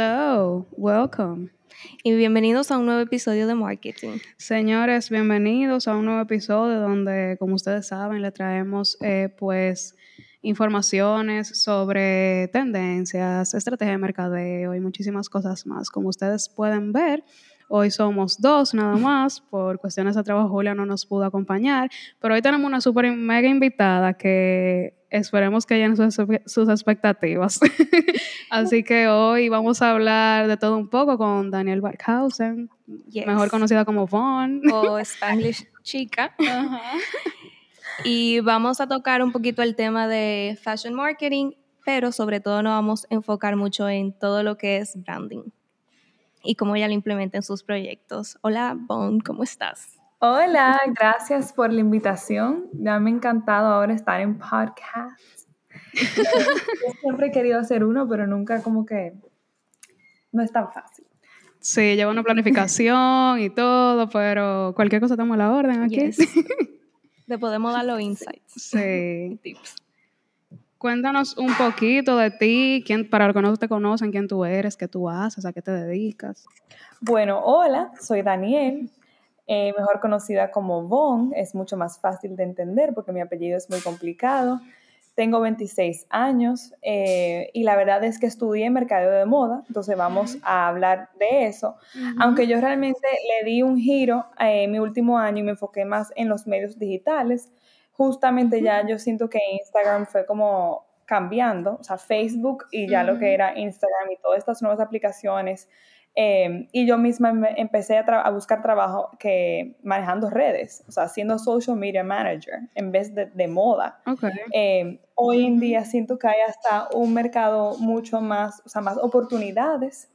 Hello, welcome. Y bienvenidos a un nuevo episodio de Marketing. Señores, bienvenidos a un nuevo episodio donde, como ustedes saben, le traemos eh, pues informaciones sobre tendencias, estrategia de mercadeo y muchísimas cosas más. Como ustedes pueden ver, Hoy somos dos nada más, por cuestiones de trabajo Julia no nos pudo acompañar, pero hoy tenemos una súper mega invitada que esperemos que llene sus, sus expectativas. Así que hoy vamos a hablar de todo un poco con Daniel Barkhausen, mejor conocida como Vaughn. O Spanglish Chica. Y vamos a tocar un poquito el tema de fashion marketing, pero sobre todo nos vamos a enfocar mucho en todo lo que es branding y cómo ella lo implementa en sus proyectos. Hola, Bon, ¿cómo estás? Hola, gracias por la invitación. Ya me ha encantado ahora estar en podcast. Yo siempre he querido hacer uno, pero nunca como que no es tan fácil. Sí, lleva una planificación y todo, pero cualquier cosa estamos a la orden aquí. Le podemos dar los insights. Sí. Tips. Cuéntanos un poquito de ti, quién, para los que no te conocen, quién tú eres, qué tú haces, a qué te dedicas. Bueno, hola, soy Daniel, eh, mejor conocida como Von, es mucho más fácil de entender porque mi apellido es muy complicado. Tengo 26 años eh, y la verdad es que estudié mercadeo de moda, entonces vamos a hablar de eso. Aunque yo realmente le di un giro en eh, mi último año y me enfoqué más en los medios digitales, justamente ya yo siento que Instagram fue como cambiando, o sea, Facebook y ya lo que era Instagram y todas estas nuevas aplicaciones. Em, y yo misma empecé a, buscar trabajo que manejando redes, o sea, siendo social media manager en vez de, moda. Em, hoy en día siento que hay hasta un mercado mucho más, o sea, más oportunidades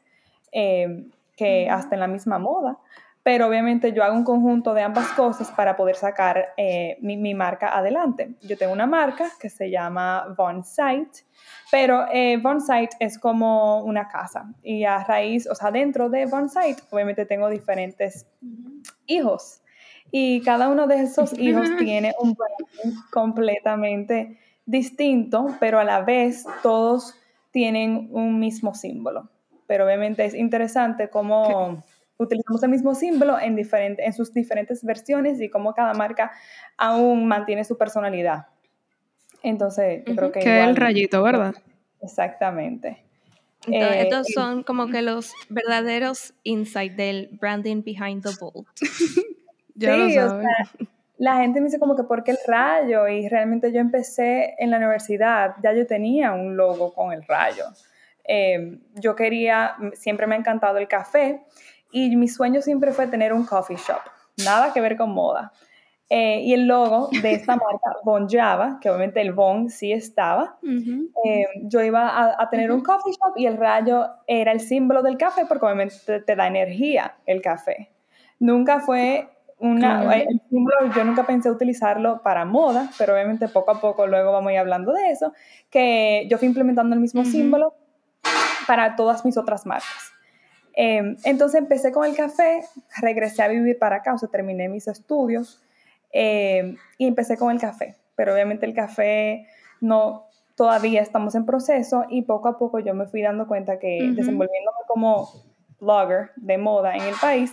em, que hasta en la misma moda pero obviamente yo hago un conjunto de ambas cosas para poder sacar eh, mi, marca adelante. Yo tengo una marca que se llama Von Sight, pero eh, Von Sight es como una casa y a raíz, o sea, dentro de Von Sight, obviamente tengo diferentes hijos y cada uno de esos hijos tiene un branding completamente distinto, pero a la vez todos tienen un mismo símbolo. Pero obviamente es interesante cómo utilizamos el mismo símbolo en, diferente, en sus diferentes versiones y cómo cada marca aún mantiene su personalidad. Entonces, yo creo que... Que el rayito, ¿verdad? Exactamente. Entonces, eh, estos son como que los verdaderos insights del branding behind the bolt. ya sí, lo o sea, la gente me dice como que ¿por qué el rayo? Y realmente yo empecé en la universidad, ya yo tenía un logo con el rayo. Eh, yo quería, siempre me ha encantado el café y mi sueño siempre fue tener un coffee shop, nada que ver con moda. Eh, y el logo de esta marca, Bon Java, que obviamente el Bon sí estaba, eh, yo iba a, tener un coffee shop y el rayo era el símbolo del café porque obviamente te, da energía el café. Nunca fue una, el símbolo, yo nunca pensé utilizarlo para moda, pero obviamente poco a poco luego vamos a ir hablando de eso, que yo fui implementando el mismo símbolo para todas mis otras marcas. Em, entonces empecé con el café, regresé a vivir para acá, o sea, terminé mis estudios em, y empecé con el café. Pero obviamente el café no, todavía estamos en proceso y poco a poco yo me fui dando cuenta que desenvolviéndome como blogger de moda en el país,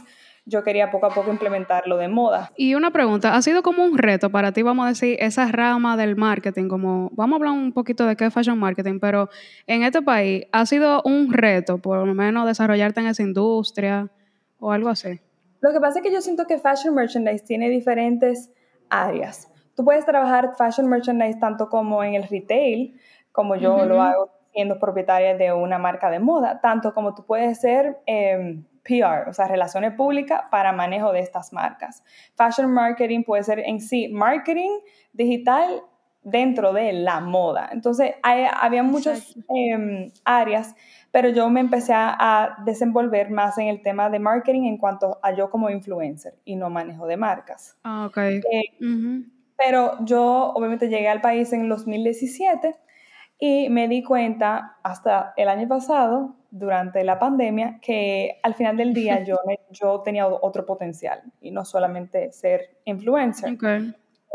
yo quería poco a poco implementar lo de moda. Y una pregunta, ¿ha sido como un reto para ti, vamos a decir, esa rama del marketing? Como, vamos a hablar un poquito de qué es fashion marketing, pero en este país, ¿ha sido un reto por lo menos desarrollarte en esa industria o algo así? Lo que pasa es que yo siento que fashion merchandise tiene diferentes áreas. Tú puedes trabajar fashion merchandise tanto como en el retail, como yo lo hago siendo propietaria de una marca de moda, tanto como tú puedes ser... Eh, PR, o sea, relaciones públicas para manejo de estas marcas. Fashion marketing puede ser en sí marketing digital dentro de la moda. Entonces, había muchas em, áreas, pero yo me empecé a, desenvolver más en el tema de marketing en cuanto a yo como influencer y no manejo de marcas. Ah, ok. Eh, pero yo obviamente llegué al país en 2017 y me di cuenta hasta el año pasado durante la pandemia que al final del día yo, yo tenía otro potencial y no solamente ser influencer.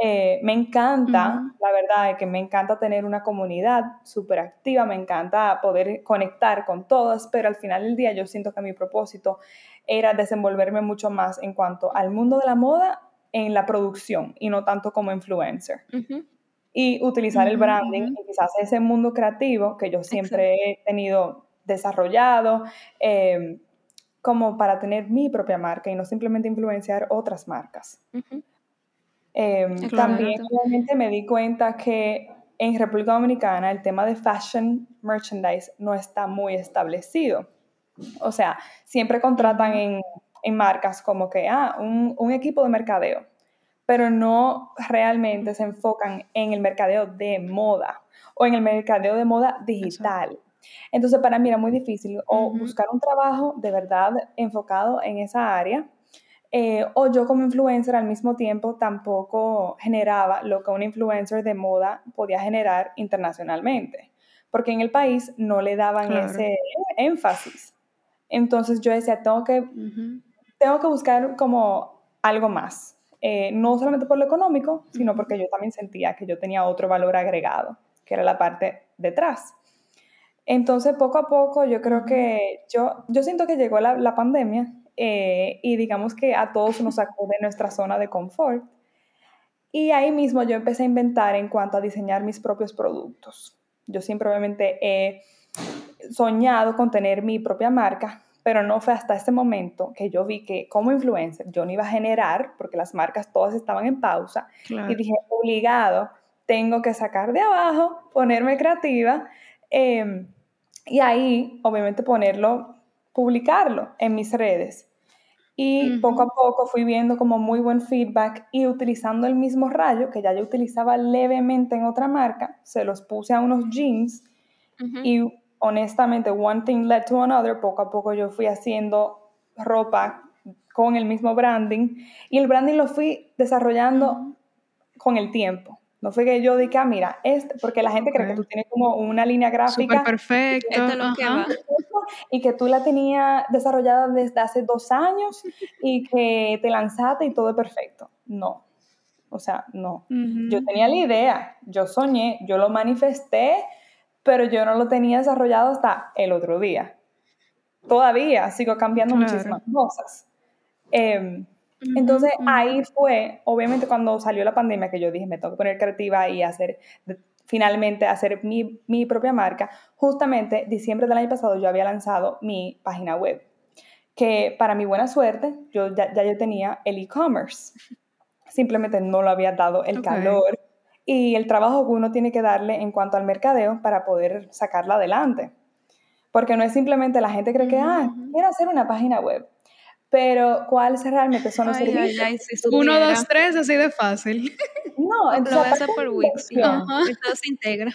Eh, me encanta, la verdad es que me encanta tener una comunidad súper activa, me encanta poder conectar con todas, pero al final del día yo siento que mi propósito era desenvolverme mucho más en cuanto al mundo de la moda en la producción y no tanto como influencer. Y utilizar el branding y quizás ese mundo creativo que yo siempre he tenido desarrollado eh, como para tener mi propia marca y no simplemente influenciar otras marcas. Em, también obviamente me di cuenta que en República Dominicana el tema de fashion merchandise no está muy establecido. O sea, siempre contratan en, en marcas como que, ah, un, un, equipo de mercadeo, pero no realmente se enfocan en el mercadeo de moda o en el mercadeo de moda digital. Entonces, para mí era muy difícil o buscar un trabajo de verdad enfocado en esa área eh, o yo como influencer al mismo tiempo tampoco generaba lo que un influencer de moda podía generar internacionalmente, porque en el país no le daban ese énfasis. Entonces yo decía, tengo que, tengo que buscar como algo más, eh, no solamente por lo económico, sino porque yo también sentía que yo tenía otro valor agregado, que era la parte detrás. Entonces, poco a poco, yo creo que yo, yo siento que llegó la, la pandemia eh, y digamos que a todos nos sacó de nuestra zona de confort. Y ahí mismo yo empecé a inventar en cuanto a diseñar mis propios productos. Yo siempre obviamente he soñado con tener mi propia marca, pero no fue hasta ese momento que yo vi que como influencer yo no iba a generar, porque las marcas todas estaban en pausa, y dije, obligado, tengo que sacar de abajo, ponerme creativa, em, y ahí obviamente ponerlo publicarlo en mis redes. Y poco a poco fui viendo como muy buen feedback y utilizando el mismo rayo que ya yo utilizaba levemente en otra marca, se los puse a unos jeans y honestamente one thing led to another, poco a poco yo fui haciendo ropa con el mismo branding y el branding lo fui desarrollando con el tiempo. No fue que yo dije, ah, mira, este, porque la gente cree que tú tienes como una línea gráfica. perfecto. Y que tú la tenías desarrollada desde hace dos años y que te lanzaste y todo es perfecto. No. O sea, no. Yo tenía la idea, yo soñé, yo lo manifesté, pero yo no lo tenía desarrollado hasta el otro día. Todavía sigo cambiando muchísimas cosas. Eh, entonces ahí fue, obviamente cuando salió la pandemia, que yo dije, me tengo que poner creativa y hacer, finalmente hacer mi, mi propia marca. Justamente diciembre del año pasado yo había lanzado mi página web, que para mi buena suerte, yo ya, ya yo tenía el e-commerce. Simplemente no lo había dado el calor y el trabajo que uno tiene que darle en cuanto al mercadeo para poder sacarla adelante. Porque no es simplemente la gente cree que, ah, quiero hacer una página web pero ¿cuáles realmente son los servicios? Ay, Uno, dos, tres, así de fácil. No, entonces, lo voy a hacer por Wix, no, todo se integra.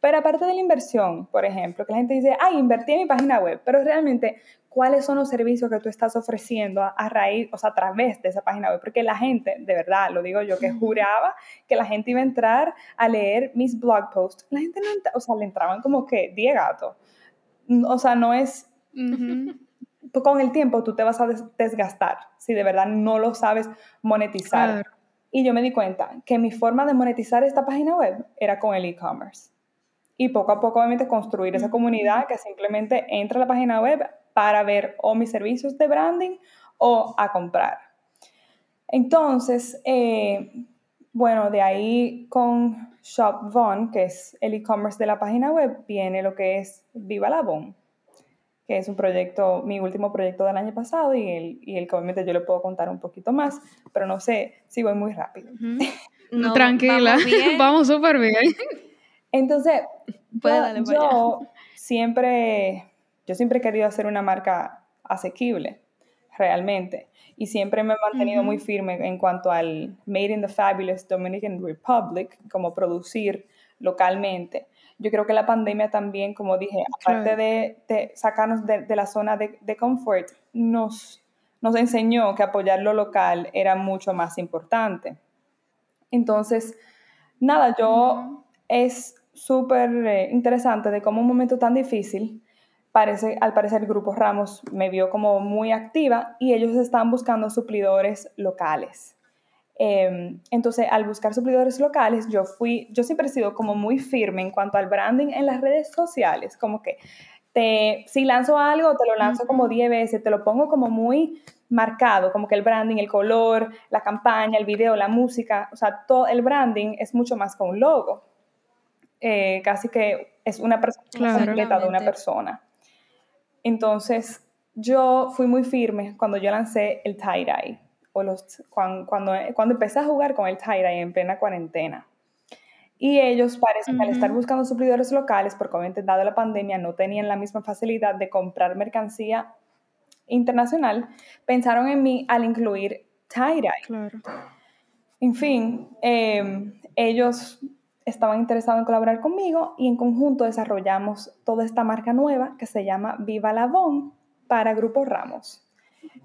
Pero aparte de la inversión, por ejemplo, que la gente dice, ay, invertí en mi página web, pero realmente, ¿cuáles son los servicios que tú estás ofreciendo a, raíz, o sea, a través de esa página web? Porque la gente, de verdad, lo digo yo, que juraba que la gente iba a entrar a leer mis blog posts. La gente no, o sea, le entraban como que 10 gatos. O sea, no es con el tiempo tú te vas a desgastar si de verdad no lo sabes monetizar. Y yo me di cuenta que mi forma de monetizar esta página web era con el e-commerce. Y poco a poco, obviamente, construir esa comunidad que simplemente entra a la página web para ver o mis servicios de branding o a comprar. Entonces, eh, bueno, de ahí con Shop que es el e-commerce de la página web, viene lo que es Viva la Bon que es un proyecto, mi último proyecto del año pasado y el, y el que obviamente yo le puedo contar un poquito más, pero no sé si voy muy rápido. Tranquila, vamos súper bien. Entonces, yo, yo siempre, yo siempre he querido hacer una marca asequible, realmente, y siempre me he mantenido muy firme en cuanto al Made in the Fabulous Dominican Republic, como producir localmente yo creo que la pandemia también, como dije, aparte de, sacarnos de, la zona de, de, confort, nos, nos enseñó que apoyar lo local era mucho más importante. Entonces, nada, yo es súper eh, interesante de cómo un momento tan difícil, parece, al parecer el Grupo Ramos me vio como muy activa y ellos están buscando suplidores locales. Em, entonces, al buscar suplidores locales, yo fui, yo siempre he sido como muy firme en cuanto al branding en las redes sociales, como que te, si lanzo algo, te lo lanzo como 10 veces, te lo pongo como muy marcado, como que el branding, el color, la campaña, el video, la música, o sea, todo el branding es mucho más que un logo. Eh, casi que es una persona completa de una persona. Entonces, yo fui muy firme cuando yo lancé el tie-dye, o los, cuando, cuando, empecé a jugar con el tie-dye en plena cuarentena. Y ellos parecen, al estar buscando suplidores locales, porque obviamente dado la pandemia no tenían la misma facilidad de comprar mercancía internacional, pensaron en mí al incluir tie-dye. Claro. En fin, em, ellos estaban interesados en colaborar conmigo y en conjunto desarrollamos toda esta marca nueva que se llama Viva la Bon para Grupo Ramos.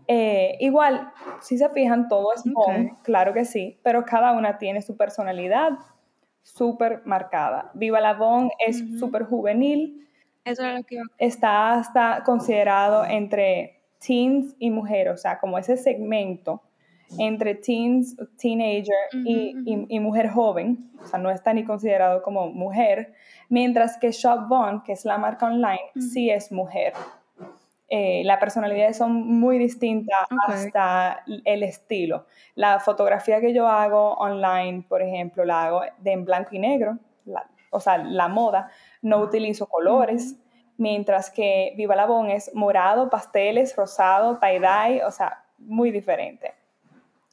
Eh, igual, si se fijan, todo es Bon, claro que sí, pero cada una tiene su personalidad súper marcada. Viva la Bon es súper juvenil. Eso es lo que Está hasta considerado entre teens y mujeres, o sea, como ese segmento entre teens, teenager y, mujer joven, o sea, no está ni considerado como mujer, mientras que Shop Bond, que es la marca online, sí es mujer. Eh, las personalidades son muy distintas hasta el estilo. La fotografía que yo hago online, por ejemplo, la hago de en blanco y negro, o sea, la moda, no utilizo colores, mientras que Viva la Bon es morado, pasteles, rosado, tie-dye, o sea, muy diferente.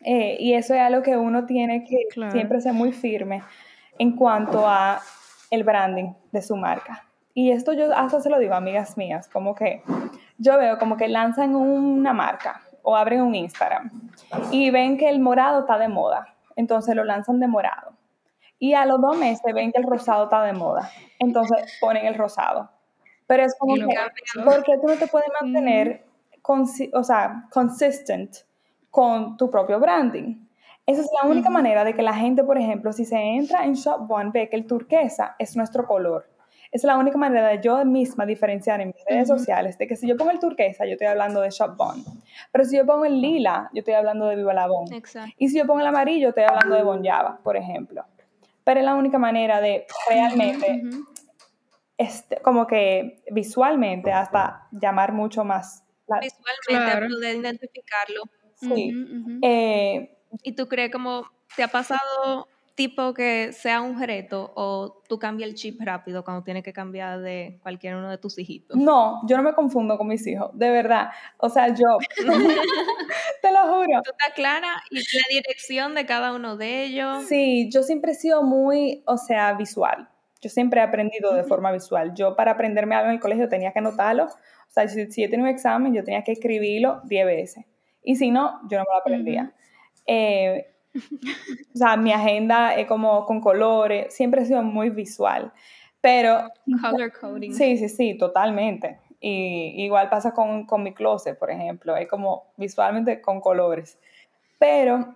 Eh, y eso es algo que uno tiene que siempre ser muy firme en cuanto a el branding de su marca. Y esto yo hasta se lo digo a amigas mías, como que yo veo como que lanzan una marca o abren un Instagram y ven que el morado está de moda, entonces lo lanzan de morado. Y a los dos meses ven que el rosado está de moda, entonces ponen el rosado. Pero es como que, ¿por qué tú no te puedes mantener, o sea, consistent con tu propio branding. Esa es la única manera de que la gente, por ejemplo, si se entra en Shop One, ve que el turquesa es nuestro color. Esa es la única manera de yo misma diferenciar en mis redes sociales de que si yo pongo el turquesa, yo estoy hablando de Shop Bond. Pero si yo pongo el lila, yo estoy hablando de Viva la. Y si yo pongo el amarillo, estoy hablando de Bon Java, por ejemplo. Pero es la única manera de realmente, este, como que visualmente, hasta llamar mucho más. visualmente, poder identificarlo. Sí. Eh, ¿Y tú crees como te ha pasado tipo que sea un reto o tú cambias el chip rápido cuando tienes que cambiar de cualquier uno de tus hijitos? No, yo no me confundo con mis hijos, de verdad. O sea, yo, te lo juro. ¿Tú estás clara y la dirección de cada uno de ellos? Sí, yo siempre he sido muy, o sea, visual. Yo siempre he aprendido de forma visual. Yo para aprenderme algo en el colegio tenía que anotarlo. O sea, si, si yo tenía un examen, yo tenía que escribirlo 10 veces. Y si no, yo no me lo aprendía. Eh, o sea, mi agenda es como con colores, siempre ha sido muy visual. Pero... Color coding. Sí, sí, sí, totalmente. Y igual pasa con, con mi closet, por ejemplo, es como visualmente con colores. Pero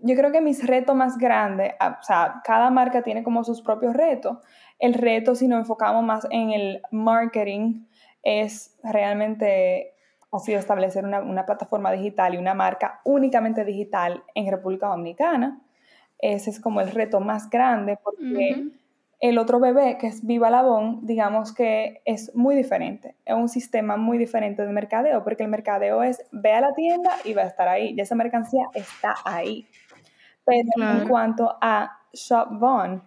yo creo que mis retos más grandes, o sea, cada marca tiene como sus propios retos. El reto, si nos enfocamos más en el marketing, es realmente ha sido establecer una, plataforma digital y una marca únicamente digital en República Dominicana. Ese es como el reto más grande porque el otro bebé, que es Viva Labón, digamos que es muy diferente. Es un sistema muy diferente de mercadeo porque el mercadeo es ve a la tienda y va a estar ahí. Y esa mercancía está ahí. Pero en cuanto a Shop Von,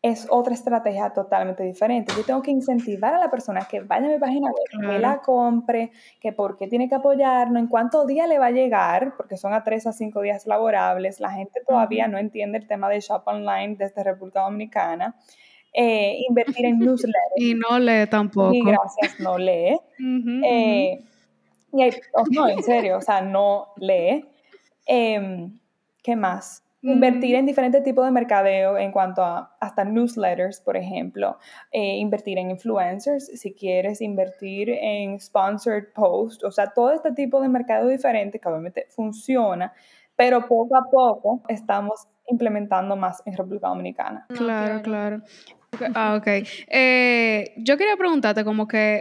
es otra estrategia totalmente diferente. Yo tengo que incentivar a la persona que vaya a mi página web, que la compre, que por qué tiene que apoyarnos, en cuántos días le va a llegar, porque son a tres a cinco días laborables. La gente todavía no entiende el tema de shop online desde República Dominicana. Eh, invertir en newsletters. y no lee tampoco. Y gracias, no lee. Eh, y oh, no, en serio, o sea, no lee. Em, ¿Qué más? Invertir en diferentes tipos de mercadeo en cuanto a hasta newsletters, por ejemplo. Eh, invertir en influencers, si quieres invertir en sponsored posts, o sea, todo este tipo de mercado diferente que obviamente funciona, pero poco a poco estamos implementando más en República Dominicana. Claro, claro. Ah, ok. Eh, yo quería preguntarte como que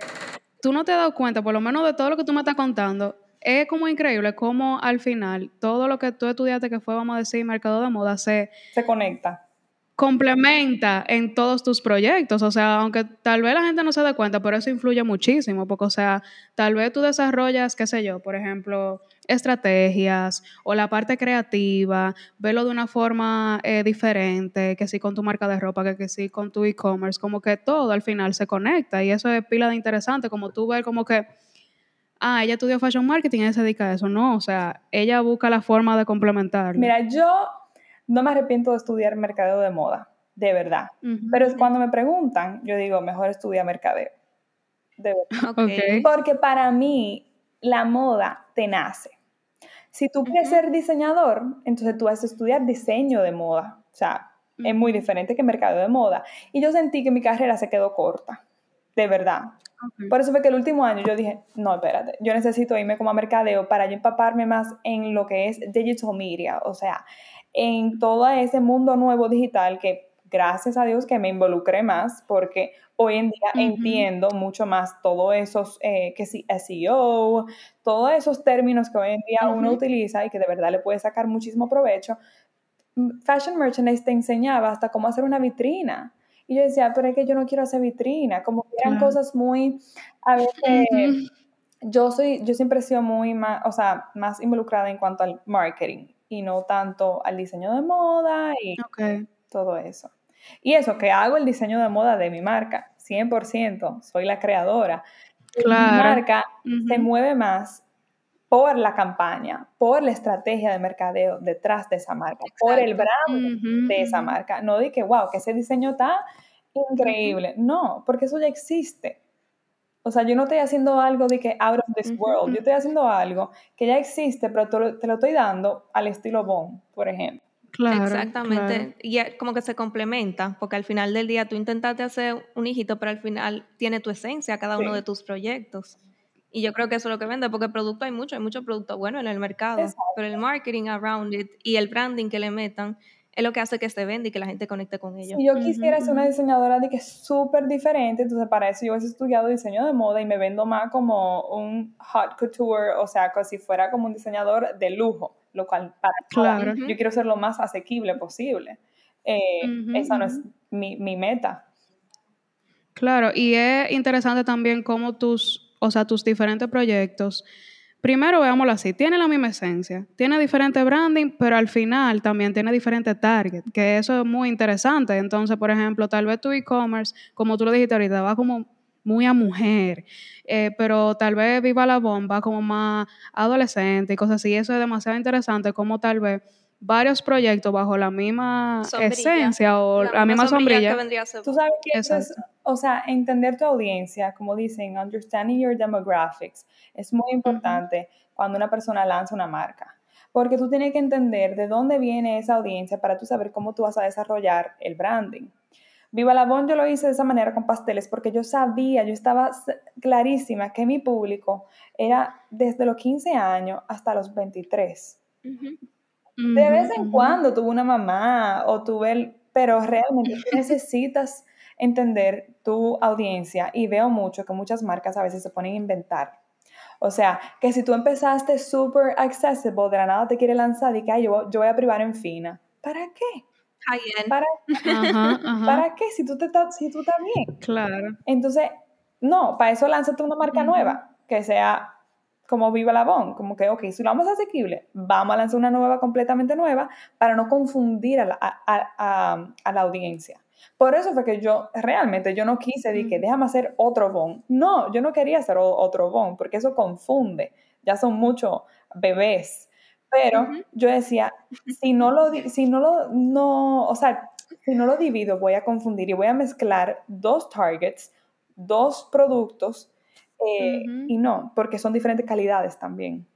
tú no te has dado cuenta, por lo menos de todo lo que tú me estás contando, es como increíble cómo al final todo lo que tú estudiaste que fue, vamos a decir, mercado de moda, se, se conecta complementa en todos tus proyectos. O sea, aunque tal vez la gente no se dé cuenta, pero eso influye muchísimo, porque, o sea, tal vez tú desarrollas, qué sé yo, por ejemplo, estrategias o la parte creativa, verlo de una forma eh, diferente, que sí con tu marca de ropa, que, que sí con tu e-commerce, como que todo al final se conecta y eso es pila de interesante, como tú ves como que ah, ella estudió fashion marketing y ella se dedica a eso. No, o sea, ella busca la forma de complementar. Mira, yo no me arrepiento de estudiar mercadeo de moda, de verdad. Pero cuando me preguntan, yo digo, mejor estudia mercadeo. De verdad. Porque para mí, la moda te nace. Si tú quieres ser diseñador, entonces tú vas a estudiar diseño de moda. O sea, es muy diferente que mercadeo de moda. Y yo sentí que mi carrera se quedó corta, de verdad. Por eso fue que el último año yo dije, no, espérate, yo necesito irme como a mercadeo para yo empaparme más en lo que es digital media, o sea, en todo ese mundo nuevo digital que gracias a Dios que me involucré más porque hoy en día entiendo mucho más todos esos, eh, que sí, SEO, todos esos términos que hoy en día uno utiliza y que de verdad le puede sacar muchísimo provecho. Fashion Merchandise te enseñaba hasta cómo hacer una vitrina. Y yo decía, pero es que yo no quiero hacer vitrina, como que eran cosas muy, a veces, yo soy, yo siempre he sido muy más, o sea, más involucrada en cuanto al marketing y no tanto al diseño de moda y todo eso. Y eso, que hago el diseño de moda de mi marca, 100%, soy la creadora. Claro. Mi marca se mueve más por la campaña, por la estrategia de mercadeo detrás de esa marca, por el brand de esa marca. No di que, wow, que ese diseño está increíble. No, porque eso ya existe. O sea, yo no estoy haciendo algo de que out of this world. Yo estoy haciendo algo que ya existe, pero te lo, estoy dando al estilo Bond, por ejemplo. Claro, Exactamente. Y como que se complementa, porque al final del día tú intentaste hacer un hijito, pero al final tiene tu esencia cada uno de tus proyectos. Y yo creo que eso es lo que vende, porque producto hay mucho, hay mucho producto bueno en el mercado, pero el marketing around it y el branding que le metan es lo que hace que se venda y que la gente conecte con ellos. Si yo quisiera ser una diseñadora de que es súper diferente, entonces para eso yo he estudiado diseño de moda y me vendo más como un hot couture, o sea, como si fuera como un diseñador de lujo, lo cual para claro. yo quiero ser lo más asequible posible. Eh, esa no es mi, mi meta. Claro, y es interesante también cómo tus, o sea, tus diferentes proyectos primero veámoslo así, tiene la misma esencia, tiene diferente branding, pero al final también tiene diferente target, que eso es muy interesante. Entonces, por ejemplo, tal vez tu e-commerce, como tú lo dijiste ahorita, va como muy a mujer, eh, pero tal vez Viva la Bomba como más adolescente y cosas así. Eso es demasiado interesante, como tal vez varios proyectos bajo la misma esencia o la, misma sombrilla. Tú sabes que es, o sea, entender tu audiencia, como dicen, understanding your demographics, es muy importante cuando una persona lanza una marca. Porque tú tienes que entender de dónde viene esa audiencia para tú saber cómo tú vas a desarrollar el branding. Viva la Bon yo lo hice de esa manera con pasteles porque yo sabía, yo estaba clarísima que mi público era desde los 15 años hasta los 23. De vez en cuando tuve una mamá o tuve, el, pero realmente necesitas entender tu audiencia y veo mucho que muchas marcas a veces se ponen a inventar. O sea, que si tú empezaste súper accessible, de la nada te quiere lanzar y que yo, yo voy a privar en fina. ¿Para qué? ¿Para, ¿Para qué? Si tú, te, si tú estás bien. Claro. Entonces, no, para eso lánzate una marca nueva, que sea como Viva la Bon, como que, ok, si lo vamos a asequible, vamos a lanzar una nueva completamente nueva para no confundir a la, a, a, la audiencia. Por eso fue que yo realmente yo no quise decir que déjame hacer otro Bon. No, yo no quería hacer otro Bon porque eso confunde. Ya son muchos bebés. Pero yo decía, si no lo, si no lo, no, o sea, si no lo divido, voy a confundir y voy a mezclar dos targets, dos productos eh, y no, porque son diferentes calidades también.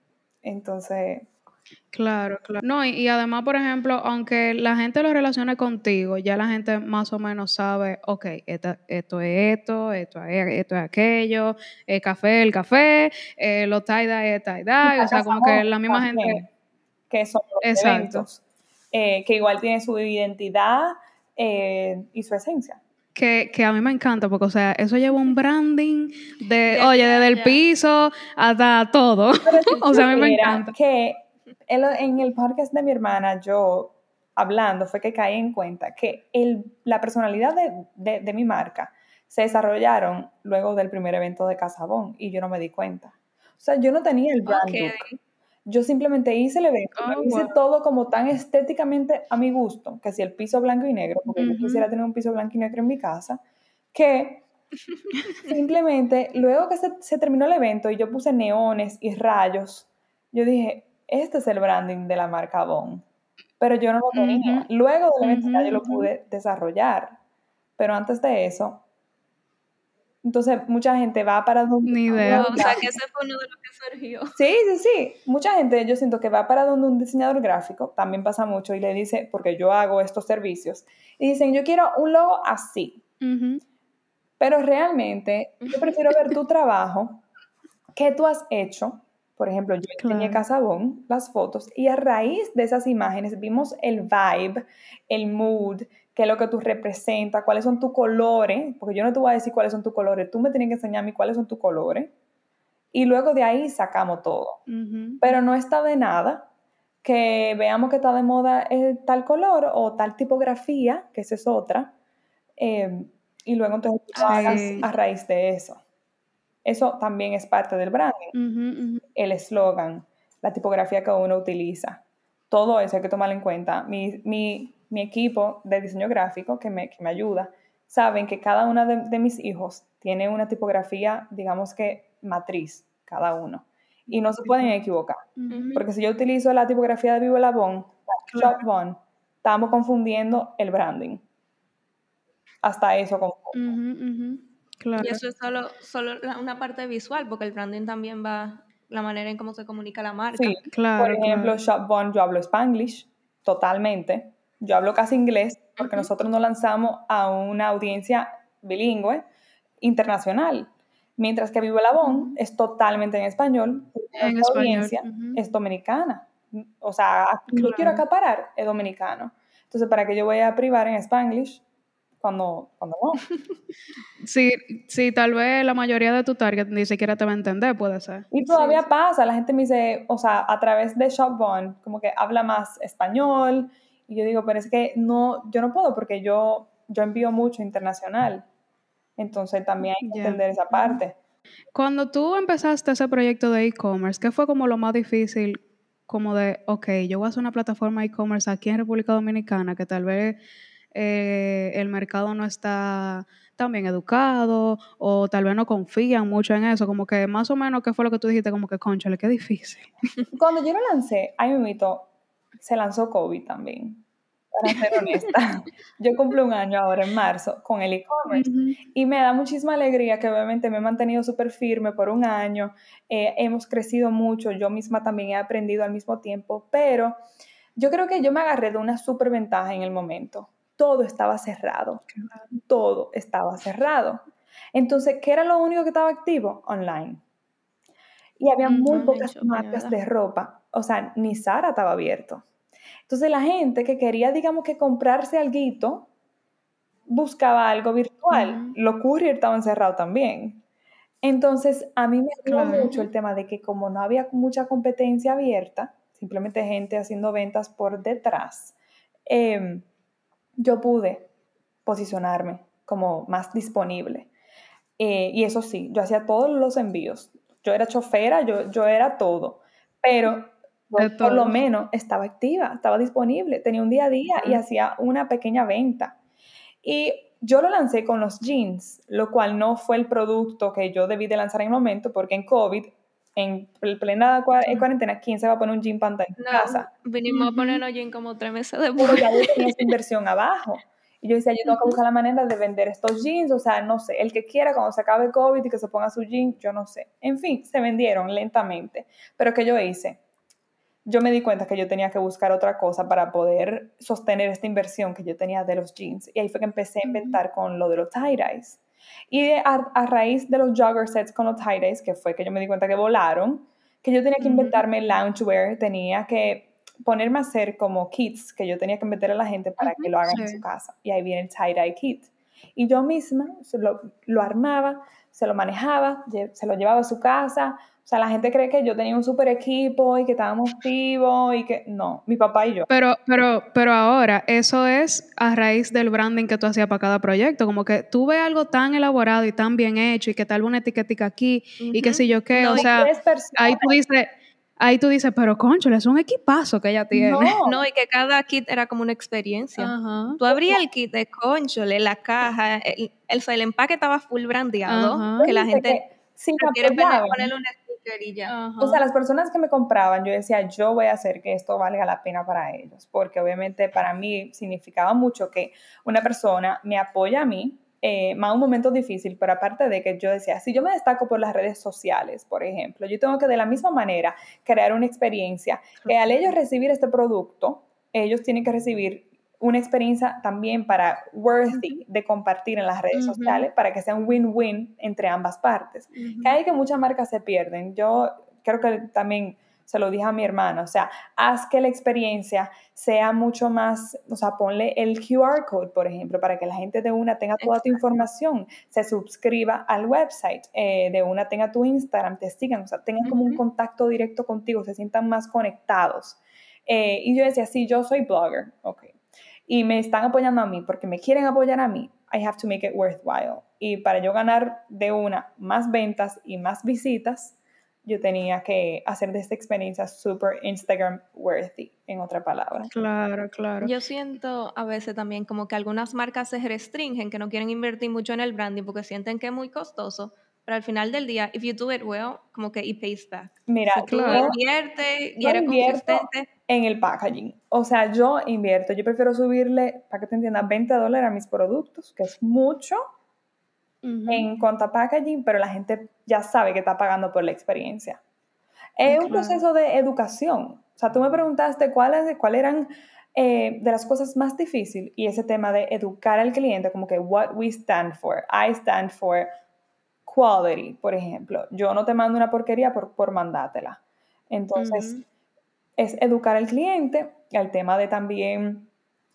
Entonces... Claro, claro. No, y, además, por ejemplo, aunque la gente lo relacione contigo, ya la gente más o menos sabe, ok, esto, esto es esto, esto es, esto es aquello, el café, el café, eh, los tie-dye es tie-dye, o sea, como que la misma gente... Que son los eventos, eh, que igual tiene su identidad y su esencia. que, que, a mí me encanta, porque, o sea, eso lleva un branding de, oye, desde el piso hasta todo. o sea, a mí me encanta. Que en el podcast de mi hermana, yo hablando, fue que caí en cuenta que el, la personalidad de, de, de, mi marca se desarrollaron luego del primer evento de Casabón y yo no me di cuenta. O sea, yo no tenía el brand yo simplemente hice el evento, oh, hice todo como tan estéticamente a mi gusto, que si el piso blanco y negro, porque yo quisiera tener un piso blanco y negro en mi casa, que simplemente luego que se, terminó el evento y yo puse neones y rayos, yo dije, este es el branding de la marca Bon, pero yo no lo tenía. Luego del evento yo lo pude desarrollar, pero antes de eso entonces, mucha gente va para donde... Ni idea. O sea, que ese fue uno de los que surgió. Sí, sí, sí. Mucha gente, yo siento que va para donde un diseñador gráfico, también pasa mucho, y le dice, porque yo hago estos servicios, y dicen, yo quiero un logo así. Pero realmente, yo prefiero ver tu trabajo, qué tú has hecho. Por ejemplo, yo claro. tenía Casabón, las fotos, y a raíz de esas imágenes vimos el vibe, el mood, qué es lo que tú representas, cuáles son tus colores, porque yo no te voy a decir cuáles son tus colores, tú me tienes que enseñar a mí cuáles son tus colores, y luego de ahí sacamos todo. Pero no está de nada que veamos que está de moda eh, tal color o tal tipografía, que esa es otra, eh, y luego entonces tú hagas a raíz de eso. Eso también es parte del branding. El eslogan, la tipografía que uno utiliza. Todo eso hay que tomarlo en cuenta. Mi, mi mi equipo de diseño gráfico que me, que me ayuda, saben que cada uno de, mis hijos tiene una tipografía, digamos que matriz, cada uno. Y no se pueden equivocar. Porque si yo utilizo la tipografía de Vivo Labón, claro. estamos confundiendo el branding. Hasta eso Claro. Y eso es solo, solo una parte visual, porque el branding también va la manera en cómo se comunica la marca. Sí, claro. Por ejemplo, Shop yo hablo Spanglish totalmente. Yo hablo casi inglés porque nosotros nos lanzamos a una audiencia bilingüe internacional, mientras que Vivo Labón es totalmente en español, en la audiencia es dominicana. O sea, yo quiero acaparar es dominicano. Entonces, ¿para qué yo voy a privar en Spanglish cuando, cuando no? Sí, sí, tal vez la mayoría de tu target ni siquiera te va a entender, puede ser. Y todavía pasa, la gente me dice, o sea, a través de Shopbond, como que habla más español, y yo digo, pero es que no, yo no puedo porque yo, yo envío mucho internacional. Entonces también hay que entender esa parte. Cuando tú empezaste ese proyecto de e-commerce, ¿qué fue como lo más difícil? Como de, ok, yo voy a hacer una plataforma e-commerce aquí en República Dominicana que tal vez eh, el mercado no está tan bien educado o tal vez no confían mucho en eso. Como que más o menos, ¿qué fue lo que tú dijiste? Como que, conchale, qué difícil. Cuando yo lo lancé, ahí me mito, se lanzó COVID también, para ser honesta. Yo cumplo un año ahora en marzo con el e-commerce y me da muchísima alegría que obviamente me he mantenido súper firme por un año, eh, hemos crecido mucho, yo misma también he aprendido al mismo tiempo, pero yo creo que yo me agarré de una súper ventaja en el momento. Todo estaba cerrado, todo estaba cerrado. Entonces, ¿qué era lo único que estaba activo? Online. Y había muy pocas marcas de ropa. O sea, ni Sara estaba abierto. Entonces la gente que quería, digamos que comprarse algo, buscaba algo virtual. Los courier estaban cerrados también. Entonces a mí me ayudó mucho el tema de que como no había mucha competencia abierta, simplemente gente haciendo ventas por detrás, em, yo pude posicionarme como más disponible. Eh, y eso sí, yo hacía todos los envíos. Yo era chofera, yo, yo era todo. Pero por lo menos estaba activa, estaba disponible, tenía un día a día y hacía una pequeña venta. Y yo lo lancé con los jeans, lo cual no fue el producto que yo debí de lanzar en el momento, porque en COVID, en plena cuarentena, ¿quién se va a poner un jean panta en casa? Vinimos a ponernos jean como tres meses después. Pero ya yo tenía esa inversión abajo. Y yo decía, yo tengo que buscar la manera de vender estos jeans, o sea, no sé, el que quiera cuando se acabe COVID y que se ponga su jean, yo no sé. En fin, se vendieron lentamente. Pero ¿qué yo hice? yo me di cuenta que yo tenía que buscar otra cosa para poder sostener esta inversión que yo tenía de los jeans. Y ahí fue que empecé a inventar con lo de los tie-dyes. Y a, raíz de los jogger sets con los tie-dyes, que fue que yo me di cuenta que volaron, que yo tenía que inventarme loungewear, tenía que ponerme a hacer como kits que yo tenía que meter a la gente para que lo hagan en su casa. Y ahí viene el tie-dye kit. Y yo misma lo, lo armaba, se lo manejaba, se lo llevaba a su casa, o sea, la gente cree que yo tenía un super equipo y que estábamos vivos y que no, mi papá y yo. Pero, pero, pero ahora, eso es a raíz del branding que tú hacías para cada proyecto. Como que tú ves algo tan elaborado y tan bien hecho y que tal una etiquetica aquí y que si yo qué, o sea, ahí tú dices, ahí tú dices, pero concho, es un equipazo que ella tiene. No, y que cada kit era como una experiencia. Tú abrías el kit de conchole, la caja, el, el, empaque estaba full brandeado, que la gente si quiere ponerle una o sea, las personas que me compraban, yo decía, yo voy a hacer que esto valga la pena para ellos, porque obviamente para mí significaba mucho que una persona me apoya a mí, eh, más un momento difícil, pero aparte de que yo decía, si yo me destaco por las redes sociales, por ejemplo, yo tengo que de la misma manera crear una experiencia que al ellos recibir este producto, ellos tienen que recibir una experiencia también para worthy de compartir en las redes sociales para que sea un win-win entre ambas partes. Que hay que muchas marcas se pierden. Yo creo que también se lo dije a mi hermana, o sea, haz que la experiencia sea mucho más, o sea, ponle el QR code, por ejemplo, para que la gente de una tenga toda tu información, se suscriba al website, eh, de una tenga tu Instagram, te sigan, o sea, tengan como un contacto directo contigo, se sientan más conectados. Eh, y yo decía, sí, yo soy blogger, ok, y me están apoyando a mí porque me quieren apoyar a mí, I have to make it worthwhile. Y para yo ganar de una más ventas y más visitas, yo tenía que hacer de esta experiencia super Instagram worthy, en otra palabra. Claro, claro. Yo siento a veces también como que algunas marcas se restringen, que no quieren invertir mucho en el branding porque sienten que es muy costoso, pero al final del día, if you do it well, como que it pays back. Mira, si tú inviertes y eres consistente. En el packaging. O sea, yo invierto, yo prefiero subirle, para que te entiendas, 20 dólares a mis productos, que es mucho en cuanto a packaging, pero la gente ya sabe que está pagando por la experiencia. Es un proceso de educación. O sea, tú me preguntaste cuáles cuál eran eh, de las cosas más difíciles y ese tema de educar al cliente, como que what we stand for. I stand for quality, por ejemplo. Yo no te mando una porquería por, por mandártela. Entonces, es educar al cliente, al tema de también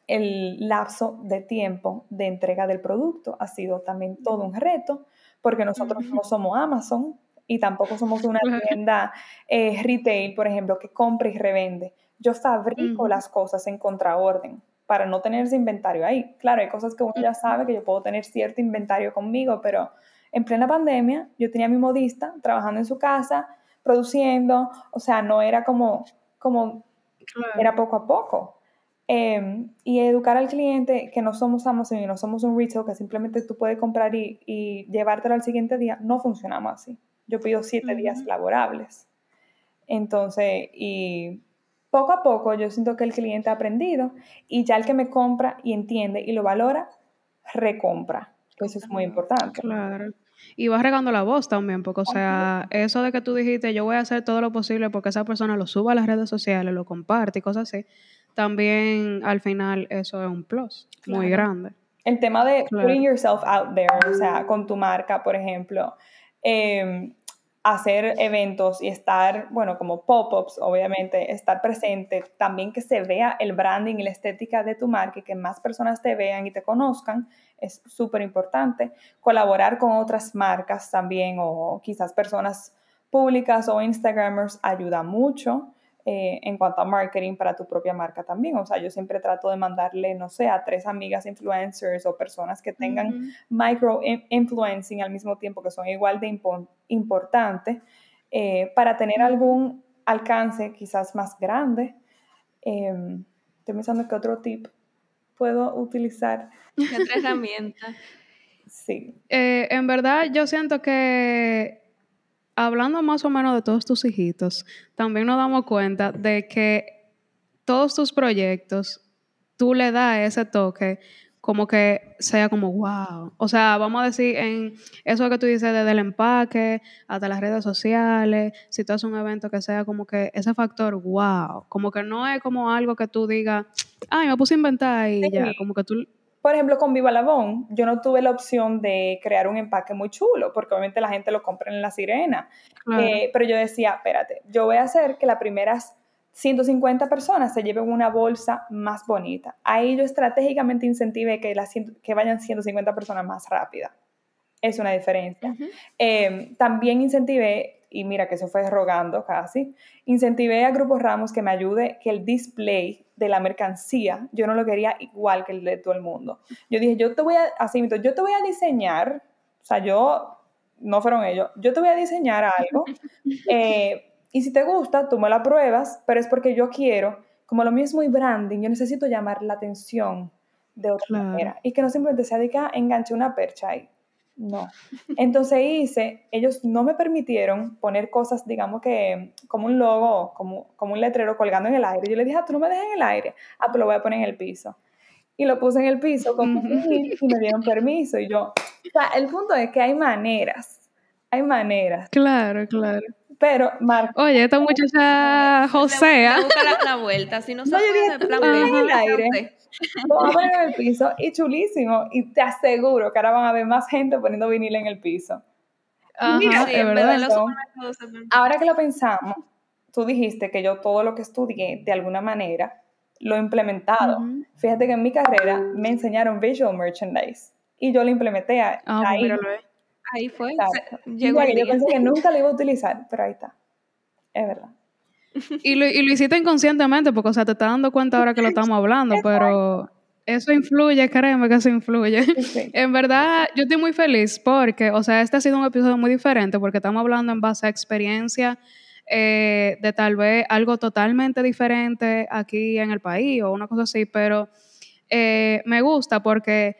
el lapso de tiempo de entrega del producto. Ha sido también todo un reto, porque nosotros no somos Amazon y tampoco somos una tienda eh, retail, por ejemplo, que compra y revende. Yo fabrico las cosas en contraorden para no tener ese inventario ahí. Claro, hay cosas que uno ya sabe que yo puedo tener cierto inventario conmigo, pero en plena pandemia yo tenía mi modista trabajando en su casa, produciendo, o sea, no era como, como era poco a poco. Em, y educar al cliente que no somos Amazon y no somos un retail que simplemente tú puedes comprar y, y llevártelo al siguiente día, no funcionamos así. Yo pido siete días laborables. Entonces, y poco a poco yo siento que el cliente ha aprendido y ya el que me compra y entiende y lo valora, recompra. Eso es muy importante. Claro. Y vas regando la voz también, porque, o sea, eso de que tú dijiste, yo voy a hacer todo lo posible porque esa persona lo suba a las redes sociales, lo comparte y cosas así, también al final eso es un plus muy grande. El tema de putting yourself out there, o sea, con tu marca, por ejemplo, em, hacer eventos y estar, bueno, como pop-ups, obviamente, estar presente, también que se vea el branding y la estética de tu marca y que más personas te vean y te conozcan, es súper importante. Colaborar con otras marcas también o quizás personas públicas o Instagramers ayuda mucho. Eh, en cuanto a marketing para tu propia marca también. O sea, yo siempre trato de mandarle, no sé, a tres amigas influencers o personas que tengan micro influencing al mismo tiempo, que son igual de importantes, eh, para tener algún alcance quizás más grande. Em, estoy pensando que otro tip puedo utilizar. ¿Qué otra herramienta? sí. Eh, en verdad, yo siento que hablando más o menos de todos tus hijitos, también nos damos cuenta de que todos tus proyectos, tú le das ese toque como que sea como wow. O sea, vamos a decir en eso que tú dices desde el empaque hasta las redes sociales, si tú haces un evento que sea como que ese factor wow, como que no es como algo que tú digas, ay, me puse a inventar y ya, como que tú por ejemplo, con Viva Labón, yo no tuve la opción de crear un empaque muy chulo, porque obviamente la gente lo compra en La Sirena. Eh, pero yo decía, espérate, yo voy a hacer que las primeras 150 personas se lleven una bolsa más bonita. Ahí yo estratégicamente incentivé que, las, que vayan 150 personas más rápida. Es una diferencia. Em, también incentivé, y mira que eso fue rogando casi, incentivé a Grupo Ramos que me ayude que el display de la mercancía, yo no lo quería igual que el de todo el mundo. Yo dije, yo te voy a, así, yo te voy a diseñar, o sea, yo, no fueron ellos, yo te voy a diseñar algo. Eh, y si te gusta, tú me la pruebas, pero es porque yo quiero, como lo mío es muy branding, yo necesito llamar la atención de otra manera. Y que no simplemente sea de que ah, enganche una percha ahí. No. Entonces hice, ellos no me permitieron poner cosas, digamos que como un logo, como, como un letrero colgando en el aire. Yo le dije, ah, tú no me dejes en el aire. Ah, pues lo voy a poner en el piso. Y lo puse en el piso y me dieron permiso. Y yo, o sea, el punto es que hay maneras, hay maneras. Claro, claro. Pero, Marco. Oye, esta muchacha Josea. La, la, vuelta, si no se puede, plan en el aire. Vamos en el piso y chulísimo. Y te aseguro que ahora van a ver más gente poniendo vinil en el piso. Ajá, Mira, sí, es verdad. ahora que lo pensamos, tú dijiste que yo todo lo que estudié, de alguna manera, lo he implementado. Fíjate que en mi carrera me enseñaron visual merchandise y yo lo implementé ah, pues ahí. Ahí fue. Llegó yo pensé que nunca lo iba a utilizar, pero ahí está. Es verdad. Y lo, y lo hiciste inconscientemente, porque, o sea, te estás dando cuenta ahora que lo estamos hablando, pero eso influye, créeme que eso influye. En verdad, yo estoy muy feliz porque, o sea, este ha sido un episodio muy diferente porque estamos hablando en base a experiencia eh, de tal vez algo totalmente diferente aquí en el país o una cosa así, pero eh, me gusta porque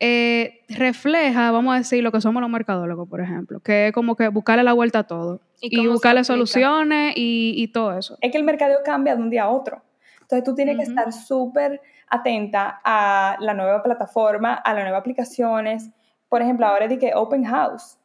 eh, refleja, vamos a decir, lo que somos los mercadólogos, por ejemplo, que es como que buscarle la vuelta a todo y, buscarle soluciones y, todo eso. Es que el mercadeo cambia de un día a otro. Entonces tú tienes que estar súper atenta a la nueva plataforma, a las nuevas aplicaciones. Por ejemplo, ahora dije Open House.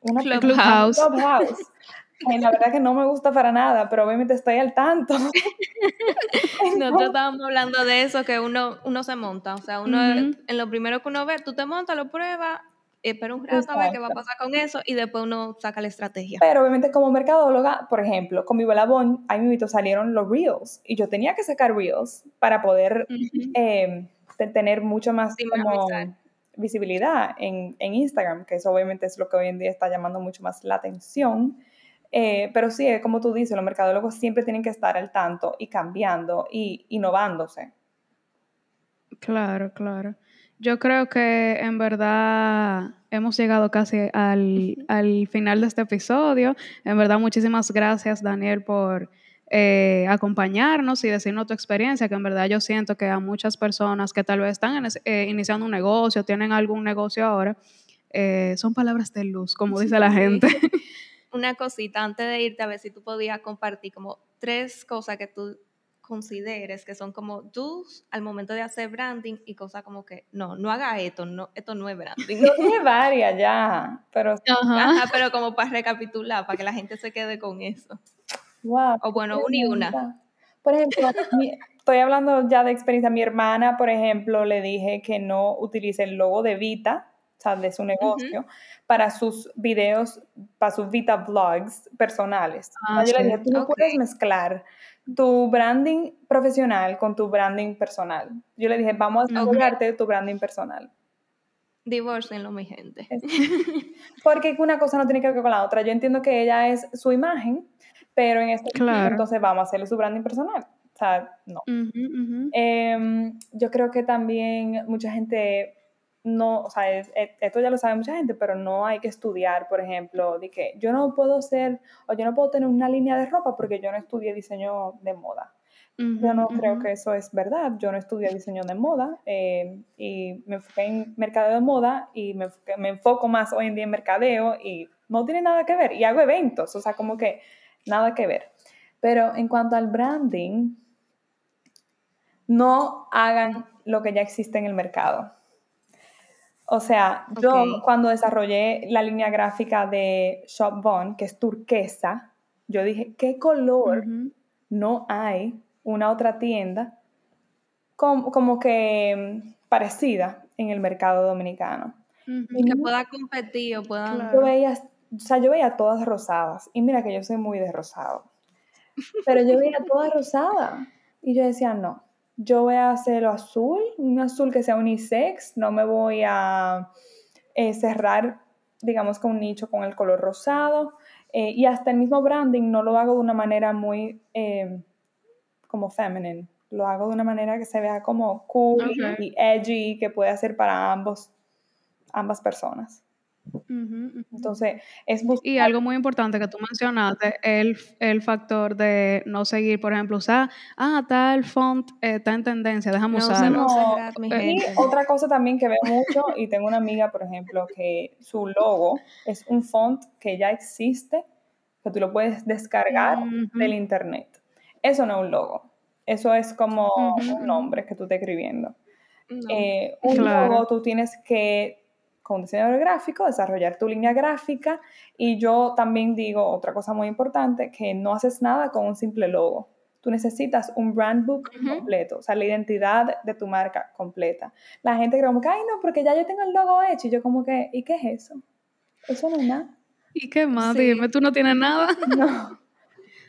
Una Clubhouse. Clubhouse. la verdad que no me gusta para nada, pero obviamente estoy al tanto. Nosotros estábamos hablando de eso, que uno, uno se monta, o sea, uno en lo primero que uno ve, tú te montas, lo pruebas, espera un rato a ver qué va a pasar con eso y después uno saca la estrategia. Pero obviamente como mercadóloga, por ejemplo, con mi Bon, ahí mismo salieron los Reels y yo tenía que sacar Reels para poder em, tener mucho más visibilidad en, en Instagram, que eso obviamente es lo que hoy en día está llamando mucho más la atención. Eh, pero sí, como tú dices, los mercadólogos siempre tienen que estar al tanto y cambiando y innovándose. Claro, claro. Yo creo que en verdad hemos llegado casi al, al final de este episodio. En verdad, muchísimas gracias, Daniel, por eh, acompañarnos y decirnos tu experiencia, que en verdad yo siento que a muchas personas que tal vez están eh, iniciando un negocio, tienen algún negocio ahora, son palabras de luz, como dice la gente. una cosita antes de irte a ver si tú podías compartir como tres cosas que tú consideres que son como tus al momento de hacer branding y cosas como que no, no haga esto, no, esto no es branding. Yo tiene varias ya, pero pero como para recapitular, para que la gente se quede con eso. Wow. O bueno, una y una. Por ejemplo, estoy hablando ya de experiencia. Mi hermana, por ejemplo, le dije que no utilice el logo de Vita o sea, de su negocio, para sus videos, para sus Vita Vlogs personales. Ah, yo le dije, tú no puedes mezclar tu branding profesional con tu branding personal. Yo le dije, vamos a asegurarte de tu branding personal. Divorcenlo, mi gente. Porque una cosa no tiene que ver con la otra. Yo entiendo que ella es su imagen, pero en este claro. entonces vamos a hacerle su branding personal. O sea, no. Em, yo creo que también mucha gente no, o sea, esto ya lo sabe mucha gente, pero no hay que estudiar, por ejemplo, de que yo no puedo ser, o yo no puedo tener una línea de ropa porque yo no estudié diseño de moda. yo no creo que eso es verdad. Yo no estudié diseño de moda eh, y me enfoqué en mercadeo de moda y me, me, enfoco más hoy en día en mercadeo y no tiene nada que ver. Y hago eventos, o sea, como que nada que ver. Pero en cuanto al branding, no hagan lo que ya existe en el mercado. O sea, yo cuando desarrollé la línea gráfica de Shop Bond, que es turquesa, yo dije, ¿qué color no hay una otra tienda como, que mm, parecida en el mercado dominicano? Que pueda competir o pueda... Yo veía, o sea, yo veía todas rosadas. Y mira que yo soy muy de rosado. pero yo veía toda rosada. Y yo decía, no, yo voy a hacerlo azul, un azul que sea unisex, no me voy a eh, cerrar, digamos, con un nicho con el color rosado. Eh, y hasta el mismo branding no lo hago de una manera muy eh, como feminine. Lo hago de una manera que se vea como cool y edgy, que puede ser para ambos, ambas personas. Entonces, es Y algo muy importante que tú mencionaste, el, el factor de no seguir, por ejemplo, usar, ah, tal font eh, está en tendencia, déjame usarlo. y otra cosa también que veo mucho, y tengo una amiga, por ejemplo, que su logo es un font que ya existe, que tú lo puedes descargar del internet. Eso no es un logo, eso es como un nombre que tú estás escribiendo. Eh, un logo tú tienes que con diseñador gráfico, desarrollar tu línea gráfica y yo también digo otra cosa muy importante, que no haces nada con un simple logo. Tú necesitas un brand book completo, o sea, la identidad de tu marca completa. La gente cree como que, ay, no, porque ya yo tengo el logo hecho. Y yo como que, ¿y qué es eso? Eso no es nada. ¿Y qué más? Dime, ¿tú no tienes nada? No.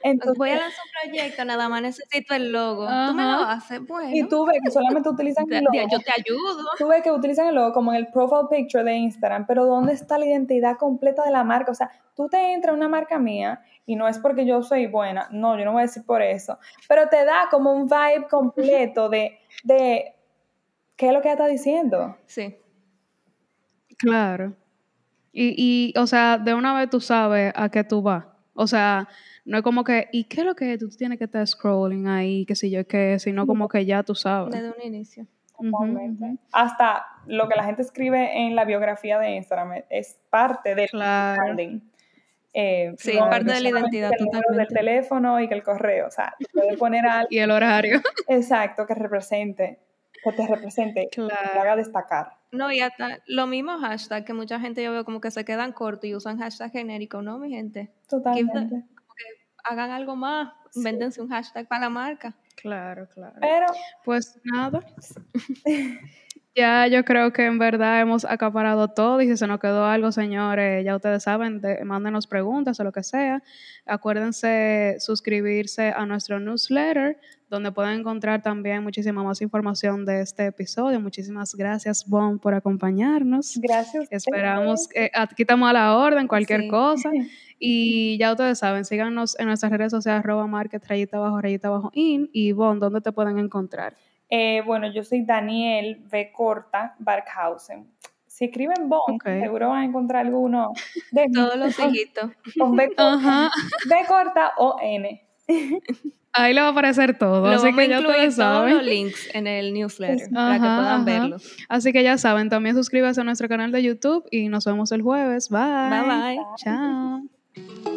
Entonces, voy a lanzar un proyecto, nada más necesito el logo. Tú me lo haces, bueno. Y tú ves que solamente utilizan el logo. Yo te ayudo. Tú ves que utilizan el logo como en el profile picture de Instagram, pero ¿dónde está la identidad completa de la marca? O sea, tú te entras a una marca mía y no es porque yo soy buena, no, yo no voy a decir por eso, pero te da como un vibe completo de, de qué es lo que ella está diciendo. Sí. Claro. Y, y, o sea, de una vez tú sabes a qué tú vas. O sea, no es como que, ¿y qué es lo que tú tienes que estar scrolling ahí, qué sé yo qué, sino como que ya tú sabes. Desde un inicio. Hasta lo que la gente escribe en la biografía de Instagram es parte del branding. Eh, sí, parte de la identidad el totalmente. del teléfono y que el correo, o sea, puede poner algo. y el horario. Exacto, que represente, que te represente, que te haga destacar. No, y hasta lo mismo hashtag, que mucha gente yo veo como que se quedan cortos y usan hashtag genérico, ¿no, mi gente? Totalmente hagan algo más, véndense un hashtag para la marca. Claro, claro. Pero, pues nada. ya yo creo que en verdad hemos acaparado todo y si se nos quedó algo, señores, ya ustedes saben, mándenos preguntas o lo que sea. Acuérdense suscribirse a nuestro newsletter donde pueden encontrar también muchísima más información de este episodio. Muchísimas gracias, Bon, por acompañarnos. Gracias. Esperamos que aquí estamos a la orden, cualquier cosa. Y ya ustedes saben, síganos en nuestras redes sociales, arroba market, rayita abajo, rayita abajo, in. Y Bon, ¿dónde te pueden encontrar? Eh, bueno, yo soy Daniel B. Corta Barkhausen. Si escriben Bon, seguro van a encontrar alguno de todos los hijitos. Con B corta, B corta o N. Ahí le va a aparecer todo. así que ya ustedes saben. todos los links en el newsletter para que puedan verlo. Así que ya saben, también suscríbase a nuestro canal de YouTube y nos vemos el jueves. Bye. Bye bye. Chao.